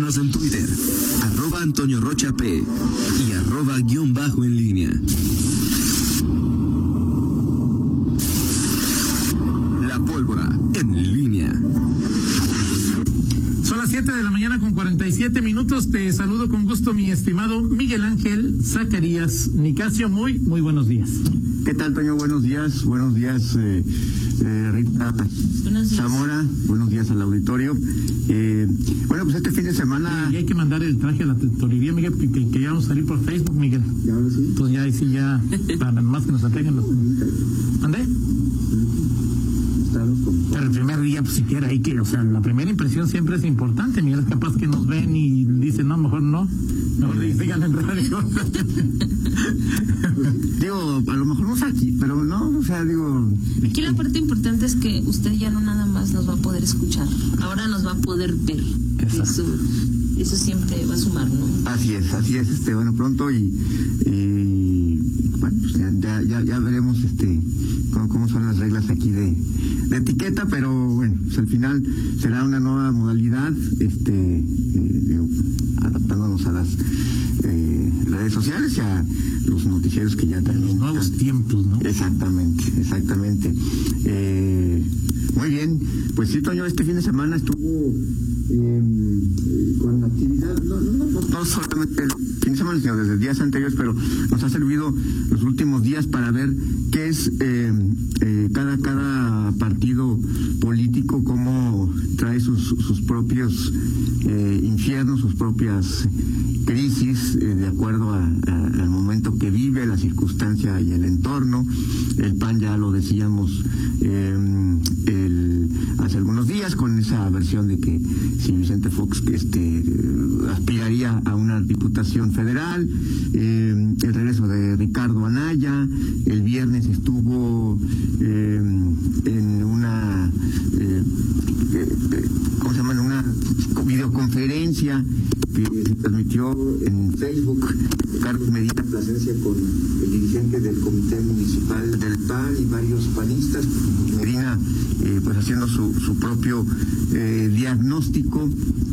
Síguenos en Twitter, arroba Antonio Rocha P y arroba guion bajo en línea. La pólvora en línea. Son las 7 de la mañana con 47 minutos. Te saludo con gusto, mi estimado Miguel Ángel Zacarías Nicasio. Muy, muy buenos días. ¿Qué tal, Toño? Buenos días. Buenos días, eh, eh, Rita Buenos días. Zamora. Buenos días al auditorio. Eh, bueno, pues este fin de semana. Y hay que mandar el traje a la tutoría, Miguel, que, que, que ya vamos a salir por Facebook, Miguel. ¿Ya ahora sí? Pues ya, ahí sí, ya, para más que nos ataquen los... ¿Andé? Pero el primer día, pues siquiera hay que, o sea, la primera impresión siempre es importante, Miguel. Es capaz que nos ven y dicen, no, mejor no. Mejor digan en radio. Digo, a lo mejor no es aquí, pero no, o sea, digo. Aquí la parte importante es que usted ya no nada más nos va a poder escuchar, ahora nos va a poder ver. Eso, eso siempre va a sumar, ¿no? Así es, así es, este, bueno, pronto y, y, bueno, pues ya, ya, ya, veremos este cómo, cómo son las reglas aquí de, de etiqueta, pero bueno, pues al final será una nueva modalidad, este, eh, digo, a las eh, redes sociales y a los noticieros que ya también Los nuevos están- tiempos, ¿no? Exactamente, exactamente. Eh, muy bien, pues sí, Toño, este fin de semana estuvo eh, con actividad, no, no, no, solamente el fin de semana, sino desde días anteriores, pero nos ha servido los últimos días para ver qué es eh, eh, cada, cada partido político, cómo trae sus, sus propios eh, infiernos, sus propias crisis, eh, de acuerdo al momento que vive, la circunstancia y el entorno. El PAN ya lo decíamos el- algunos días con esa versión de que si Vicente Fox este, aspiraría a una diputación federal, eh, el regreso de Ricardo Anaya, el viernes estuvo eh, en eh, ¿cómo se llama? Una videoconferencia que se transmitió en Facebook, Carlos Medina Plasencia con el dirigente del Comité Municipal del PAN y varios panistas, Medina eh, pues haciendo su, su propio eh, diagnóstico,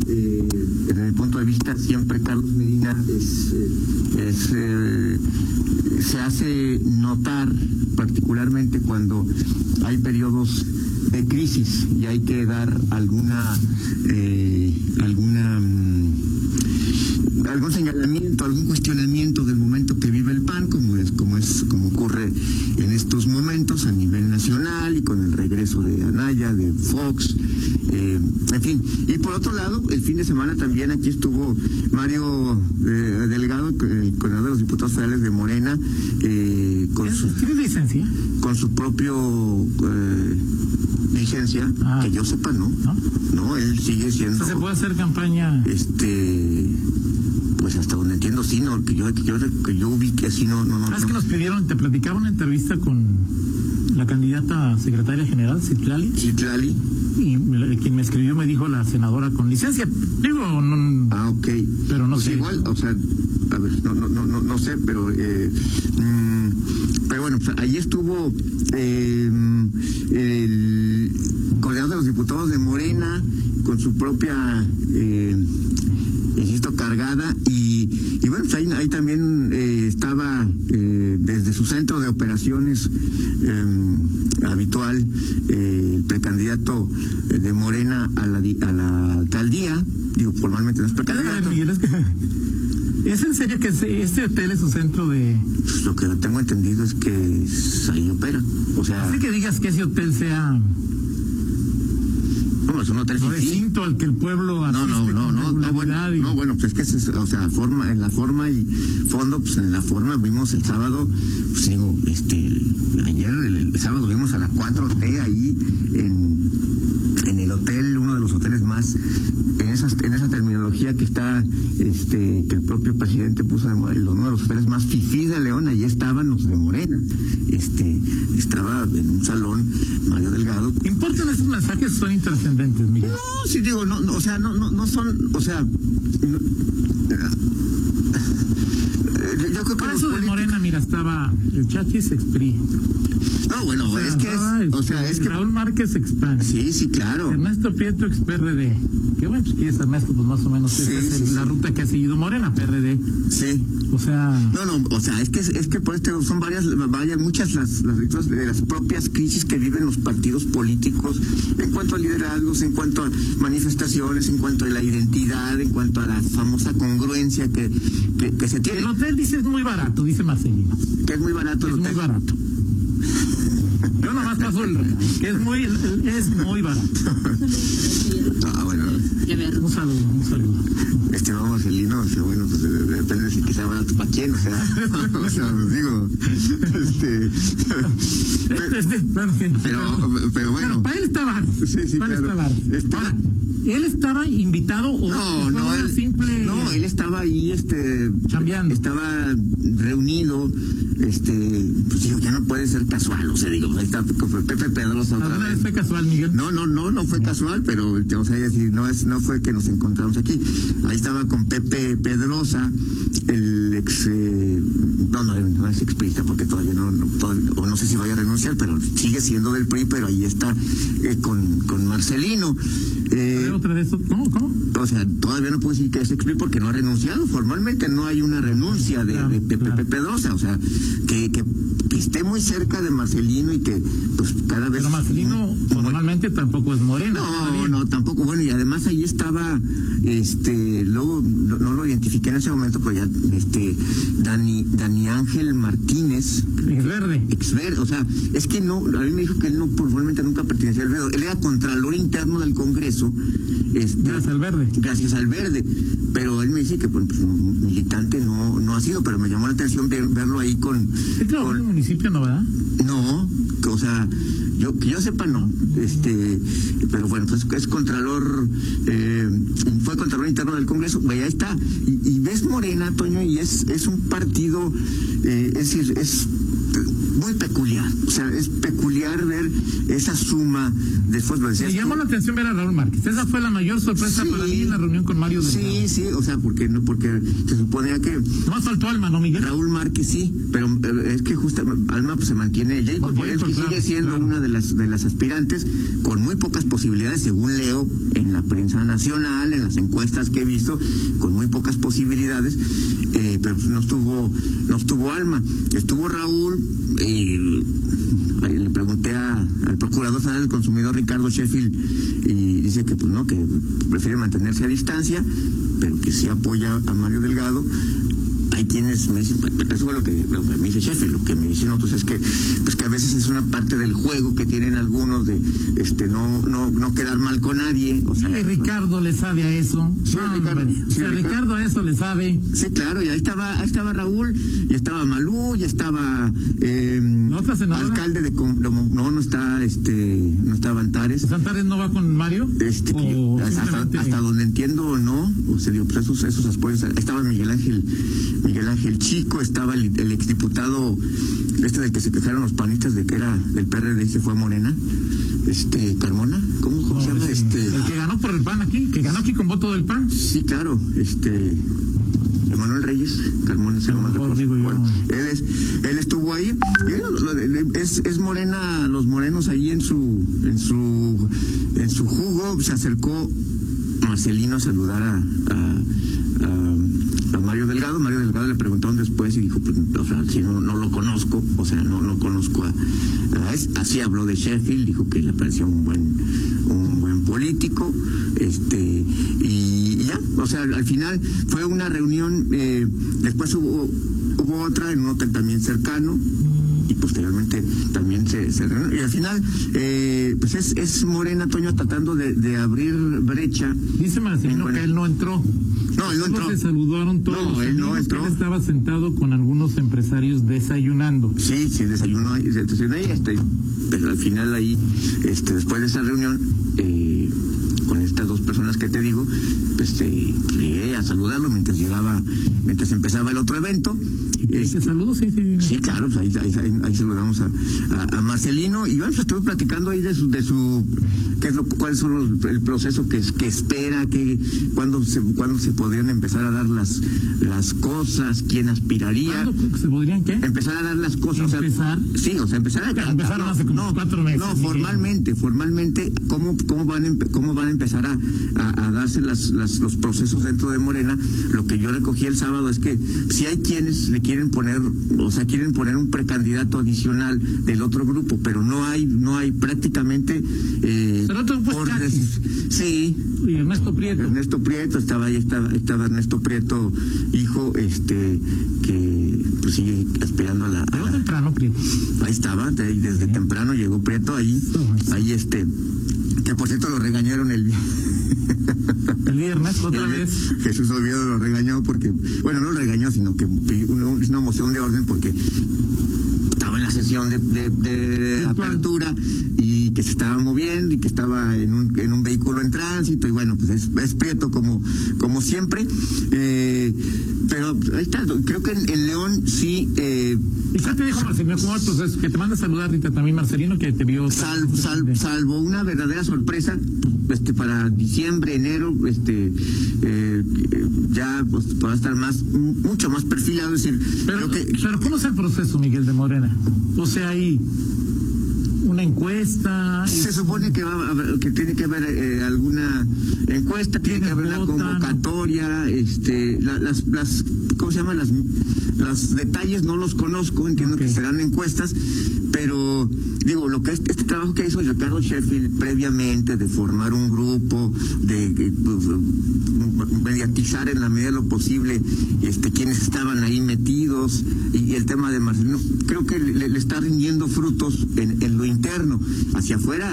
eh, desde mi punto de vista siempre Carlos Medina es, eh, eh, se hace notar particularmente cuando hay periodos de crisis y hay que dar alguna eh, alguna mm, algún señalamiento, algún cuestionamiento del momento que vive el PAN, como es, como es, como ocurre en estos momentos a nivel nacional y con el regreso de Anaya, de Fox, eh, en fin. Y por otro lado, el fin de semana también aquí estuvo Mario eh, Delgado, el coordinador de los diputados federales de Morena, eh, con su con su propio licencia, Ah. que yo sepa, no. ¿No? No, él sigue siendo se puede hacer campaña. este pues hasta donde entiendo sí no que yo que yo, que yo ubique así no no no, ¿Sabes que no. nos pidieron? Te platicaba una entrevista con la candidata a secretaria general, Citlali, Citlali. y me- quien me escribió me dijo la senadora con licencia. Digo, no, ah ok Pero no Pues sé. igual o sea a ver no no no no, sé pero eh, mm, pero bueno pues ahí estuvo eh, el coordinador de los diputados de Morena con su propia eh, insisto, cargada y, y bueno, pues ahí, también eh, estaba eh, desde su centro de operaciones habitual el precandidato de Morena a la, a la alcaldía, digo, formalmente no es precandidato, es, que- ¿es en serio que este hotel es su centro de... Pues lo que tengo entendido es que ahí opera, o sea, Así que digas que ese hotel sea no, es un hotel recinto al que el pueblo No, no, no, no, no, bueno, y- no, bueno, pues es que, es- o sea, forma, en la forma y fondo, pues en la forma vimos el sábado, pues digo, este, ayer, el, el sábado vimos a la 4T ahí en el hotel, uno de los hoteles más, en esas, en esa terminología que está, este, que el propio presidente puso de Morena, uno de los hoteles más fifí de León, allí estaban los de Morena, este, estaba en un salón Mario Delgado, ¿Importan esos mensajes? Son intrascendentes, Miguel. no, sí digo, no, no, o sea, no, no, no son, o sea, no- yo creo que Para los eso de Morena, mira, estaba el Chachis Expri. No, bueno, es que es, o sea, es que Raúl Márquez Expand. sí, sí, claro. Ernesto Pietro ex PRD. Que bueno, pues quieres Ernesto, pues más o menos Sí, esa es sí, la sí. ruta que ha seguido Morena, PRD. Sí. O sea, No, no, o sea, es que es que por esto son varias, varias muchas las, las, de las propias crisis que viven los partidos políticos en cuanto a liderazgos, en cuanto a manifestaciones, en cuanto a la identidad, en cuanto a la famosa congruencia que, que, que se tiene, el hotel dice es muy barato, dice Marcelino. que es muy barato el Es muy hotel. barato. Yo nomás paso el que es muy, es muy barato. Ah, bueno, Ya ver. Un saludo, un saludo. estimado Marcelino, o sea, bueno, pues de- de- depende de si que sea barato para quién, o sea, o sea, pues digo, este, Este, este, sí. pero, pero bueno. para él está barato. Sí, sí, Para él claro. Está- Ahora, él estaba invitado o No, no, él, simple no, él estaba ahí, este, Chambeando. estaba reunido, este, pues digo, ya no puede ser casual, o sea, digo, ahí está Pepe Pedrosa otra ¿Alguna vez vez. fue casual, Miguel? No, no, no, no fue casual, pero, o sea, decir, no es, no fue que nos encontramos aquí. Ahí estaba con Pepe Pedrosa, el ex, eh, no, no, no es exprista porque todavía no, no, todavía- o no sé si vaya a renunciar, pero sigue siendo del PRI, pero ahí está eh, con, con Marcelino. Eh, ¿Hay otra esos? ¿Cómo? ¿Cómo? o sea, todavía no puedo decir que es ex porque no ha renunciado. Formalmente no hay una renuncia de, Claro, de Pepe claro. Pedrosa. O sea, que, que, que esté muy cerca de Marcelino y que, pues, cada vez. Pero Marcelino muy- formalmente tampoco es morena. no, no, tampoco. Bueno, y además ahí estaba, este, luego no, no lo identifiqué en ese momento, pero ya, este, Dani, Dani Ángel Martínez, Es verde. ex o sea, es que no, a mí me dijo que él no, formalmente nunca pertenecía al verde. Él era contralor interno del Congreso. Este, Gracias al verde. gracias al verde. Pero él me dice que pues, pues, militante no, no ha sido, pero me llamó la atención ver- verlo ahí con, ¿Es trabajó en el con- municipio, no, verdad? no, o sea, yo que yo sepa no, este, pero bueno, pues es contralor, eh, fue contralor interno del Congreso, pues, ahí está, y, y ves Morena, Toño, y es, es un partido, eh, es decir, es muy peculiar, o sea, es peculiar ver esa suma de decías Me llamó la atención ver a Raúl Márquez. Esa fue la mayor sorpresa Sí. para mí en la reunión con Mario Delgado. Sí, sí, o sea, porque no, porque se suponía que Nomás faltó Alma, ¿no, Miguel? Raúl Márquez sí, pero es que justamente Alma pues, se mantiene ella y sigue siendo claro. una de las de las aspirantes con muy pocas posibilidades, según leo en la prensa nacional, en las encuestas que he visto, con muy pocas posibilidades, eh, pero pues, no estuvo no estuvo Alma, estuvo Raúl ahí le pregunté al procurador general del consumidor Ricardo Sheffield y dice que pues no que prefiere mantenerse a distancia, pero que sí apoya a Mario Delgado hay quienes me dicen, pues, eso fue lo que, lo que me dice Sheffield, lo que me dicen otros es que, pues que a veces es una parte del juego que tienen algunos de este no, no, no quedar mal con nadie. O sea, Y Ricardo le sabe a eso. Sí, No, Ricardo. Sí, O sea, Ricardo. Ricardo a eso le sabe. Sí, claro, y ahí estaba, ahí estaba Raúl, y estaba Malú, y estaba eh, ¿La otra senadora? alcalde de no, no está este, no está Bantares. ¿Santares no va con Mario? Este, que yo- ¿O hasta, hasta donde entiendo no, o sea, digo, pues esos, esos apoyos, estaba Miguel Ángel, Miguel Ángel Chico, estaba el, el exdiputado, este del que se quejaron los panistas de que era del PRD y se fue a Morena, este, Carmona, ¿cómo, cómo No, se llama? sí. Este, El que ganó por el PAN aquí, que ganó aquí con voto del PAN. sí, claro, este, Emanuel Reyes, Carmona se llama. Bueno, él, es, él estuvo ahí, él, es, es morena, los morenos ahí en su, en su, en su jugo, se acercó Marcelino a saludar a, a, a- a Mario Delgado. Mario Delgado le preguntaron después y dijo, pues, o sea, si no, no lo conozco, o sea, no, no conozco a, a es- así habló de Sheffield, dijo que le pareció un buen, un buen político, este, y, ya, o sea, al, al final fue una reunión, eh, después hubo, hubo otra en un hotel también cercano, y posteriormente también se, se. Y al final, eh, pues es, es Morena Toño tratando de, de abrir brecha. Dice Marcelino que él no entró. No, él no entró. se saludaron todos No, él no entró. Él estaba sentado con algunos empresarios desayunando. Sí, sí, desayunó se desayunó ahí, este, pero al final ahí, este, después de esa reunión, eh, con estas dos personas que te digo, pues eh, llegué a saludarlo mientras llegaba, mientras empezaba el otro evento. ¿Qué Este, saludo? Sí, sí. Sí, claro, pues ahí, ahí, ahí- saludamos a, a- a Marcelino y bueno, pues estuve platicando ahí de su, de su qué es lo, cuáles son los, el proceso que, que espera, que cuándo se, cuándo se podrían empezar a dar las, las cosas, quién aspiraría. ¿Cuándo se podrían qué? Empezar a dar las cosas. o sea, ¿Empezar? sí, o sea, empezar a. Empezaron hace como no, cuatro meses, No, formalmente, formalmente, ¿cómo, cómo, van, ¿cómo van a empezar a, a, darse las, las, los procesos dentro de Morena, lo que yo recogí el sábado es que si hay quienes le quieren poner, o sea, quieren poner un precandidato adicional del otro grupo, pero no hay, no hay prácticamente eh, sí. Y Ernesto Prieto. Ernesto Prieto, estaba ahí, estaba, estaba Ernesto Prieto, hijo, este, que pues sigue esperando a la. temprano, Prieto. Ahí estaba, desde temprano llegó Prieto ahí, ahí este, que por cierto lo regañaron el el viernes otra vez. Jesús Oviedo lo regañó porque, bueno, no lo regañó, sino que una, una moción de orden porque en la sesión de, de, apertura y que se estaba moviendo y que estaba en un, en un vehículo en tránsito y bueno, pues es, es prieto como, como siempre. Eh, pero ahí está, creo que en, León sí. Eh, ¿Y qué te dijo Marcelino? ¿Cómo pues, que te manda a saludar también Marcelino, que te vio. salvo una verdadera sorpresa, este para diciembre, enero, este eh, ya pues va a estar más, mucho más perfilado. Es decir, pero, que, pero ¿cómo es el proceso, Miguel de Morena? O sea, ahí una encuesta. Se supone que, va que tiene que haber eh, alguna encuesta, tiene que haber una convocatoria, este, las, las, ¿cómo se llama? Las, los detalles no los conozco, entiendo que serán encuestas, pero digo, lo que este, este trabajo que hizo Ricardo Sheffield previamente de formar un grupo, de, mediatizar en la medida de lo posible este, quienes estaban ahí metidos y, el tema de Marcelino, creo que le, está rindiendo frutos en lo interno. Hacia afuera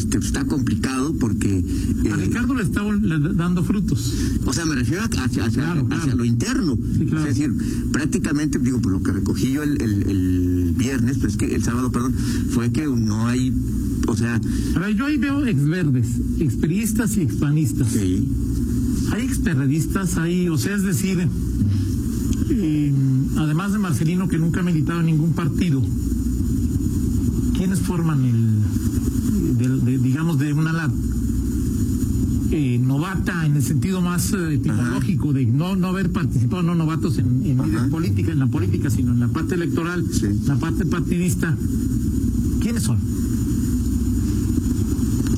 este, está complicado porque... a eh, Ricardo le está dando frutos. O sea, me refiero hacia, hacia, lo interno. Es decir, prácticamente, digo, por lo que recogí yo el, el, viernes, pues que el sábado, perdón, fue que no hay, o sea... A ver, yo ahí veo exverdes, experistas y expanistas. Sí. Hay experredistas ahí, o sea, es decir, eh, además de Marcelino que nunca ha militado en ningún partido, ¿quiénes forman el, de, digamos, de una eh, novata en el sentido más eh, etimológico de no no haber participado, no novatos en, en política, en la política, sino en la parte electoral, la parte partidista. ¿Quiénes son?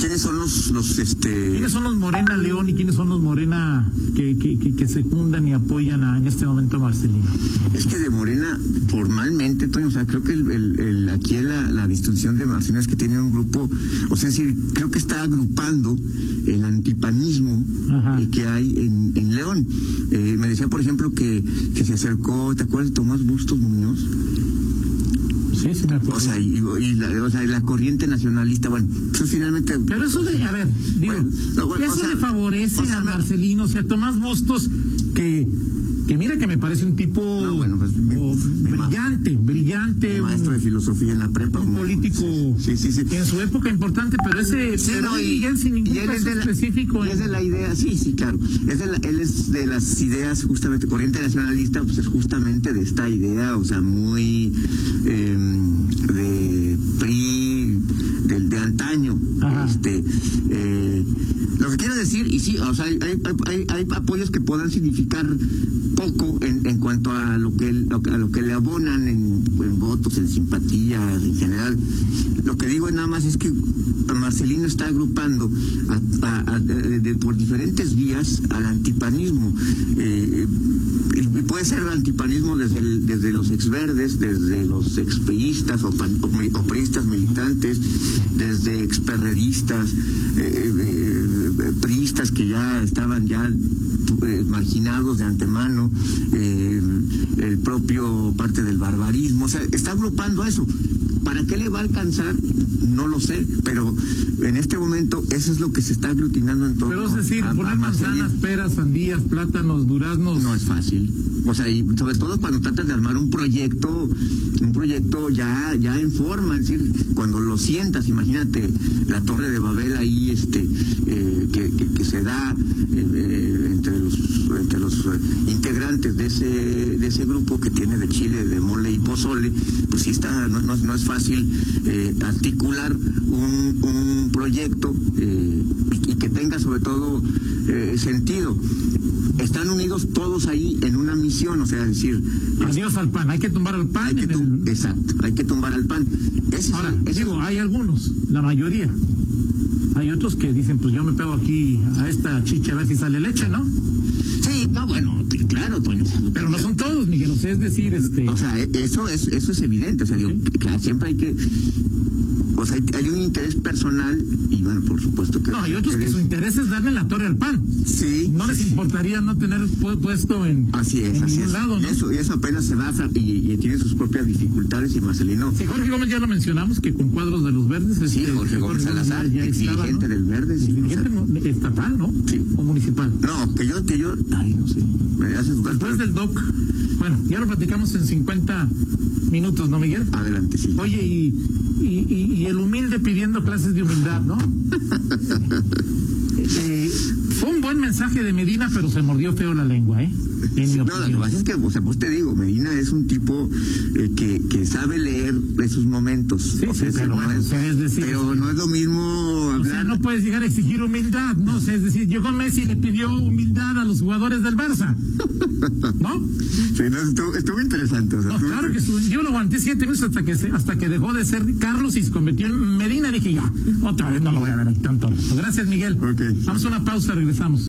¿Quiénes son los, los este... ¿Quiénes son los Morena León y quiénes son los Morena que, que, que, secundan y apoyan a, en este momento a Marcelino? Es que de Morena, formalmente, Toño, o sea, creo que el, el, aquí la, la, distinción de Marcelino es que tiene un grupo, o sea, es decir, creo que está agrupando el antipanismo que hay en, en León. Eh, me decía, por ejemplo, que, que se acercó, ¿te acuerdas de Tomás Bustos Muñoz? Sí, sí me acuerdo. O sea, y, la, o sea, la corriente nacionalista, bueno, eso finalmente... Pero eso de, a ver, digo, eso le favorece a Marcelino, o sea, Tomás Bustos, que que mira que me parece un tipo pues, brillante, brillante. maestro de filosofía en la prepa. Un político sí, sí, sí, en su época importante, pero ese pero y, sin ningún caso es de la, específico. es de la idea, sí, sí, claro. Es de él es de las ideas justamente, corriente nacionalista, pues es justamente de esta idea, o sea, muy em, de PRI, del de antaño. Este, eh, lo que quiero decir, y sí, o sea, hay, hay, apoyos que puedan significar poco en, en cuanto a lo que a lo que le abonan en, votos, en simpatía, en general. Lo que digo nada más es que Marcelino está agrupando por diferentes vías al antipanismo. Eh, y puede ser el antipanismo desde, desde los exverdes, desde los expeístas o, o, priistas militantes, desde experredistas, eh, eh, priistas que ya estaban ya marginados de antemano, el propio parte del barbarismo, o sea, está agrupando eso. ¿Para qué le va a alcanzar? No lo sé, pero en este momento eso es lo que se está aglutinando en todo. Pero es decir, poner manzanas, peras, sandías, plátanos, duraznos. No es fácil. O sea, y sobre todo cuando tratas de armar un proyecto, un proyecto ya, ya en forma, es decir, cuando lo sientas, imagínate la torre de Babel ahí, este, eh, que, que, se da eh, eh, entre los, entre los integrantes de ese, de ese grupo que tiene de Chile, de mole y pozole, pues sí está, no, no es fácil articular un, un proyecto y, que tenga sobre todo sentido. Están unidos todos ahí en una misión, o sea, decir... Adiós al pan, hay que tumbar al pan. Exacto, hay que tumbar al pan. Ahora, digo, hay algunos, la mayoría, Hay otros que dicen, pues yo me pego aquí a esta chicha a ver si sale leche, ¿no? Sí, no, bueno, claro, Toño. Pero no son todos, Miguel. O sea, es decir, este. O sea, eso es, eso es evidente. O sea, digo, claro, siempre hay que. O sea, hay, un interés personal y bueno, por supuesto que. No, hay otros que su interés es darle la torre al pan. Sí. No les importaría no tener pu- puesto en, Así es, en así es. lado, Y ¿no? eso, y eso apenas se va y, y tiene sus propias dificultades y Marcelino. Sí, Jorge Gómez ya lo mencionamos, que con cuadros de los verdes. Sí, este, Jorge Gómez Salazar, ya ex estaba, dirigente ¿no? del Verde, sí, Dirigente o estatal, ¿no? Sí. O municipal. No, que yo, que yo, ay, no sé, me haces dudar. Después del DOC. Bueno, ya lo platicamos en 50 minutos, ¿no, Miguel? Adelante, sí. Oye, y, y, y- y el humilde pidiendo clases de humildad, ¿no? Eh, fue un buen mensaje de Medina, pero se mordió feo la lengua, ¿eh? En mi No, lo que pasa es que, o sea, pues te digo, Medina es un tipo eh, que, que sabe leer esos momentos. Sí, o sea, sí, pero es, o sea, es decir, pero no es lo mismo O sea, no puedes llegar a exigir humildad, ¿no? O sea, es decir, llegó Messi y le pidió humildad a los jugadores del Barça, ¿no? Sí, no, estuvo, estuvo interesante. O sea, No, estuvo- claro que estuvo- yo lo aguanté siete minutos hasta que se- hasta que dejó de ser Carlos y se convirtió en Medina. Dije ya, otra vez no lo voy a ver tanto. Gracias, Miguel. Ok. Vamos a una pausa, regresamos. Regressamos.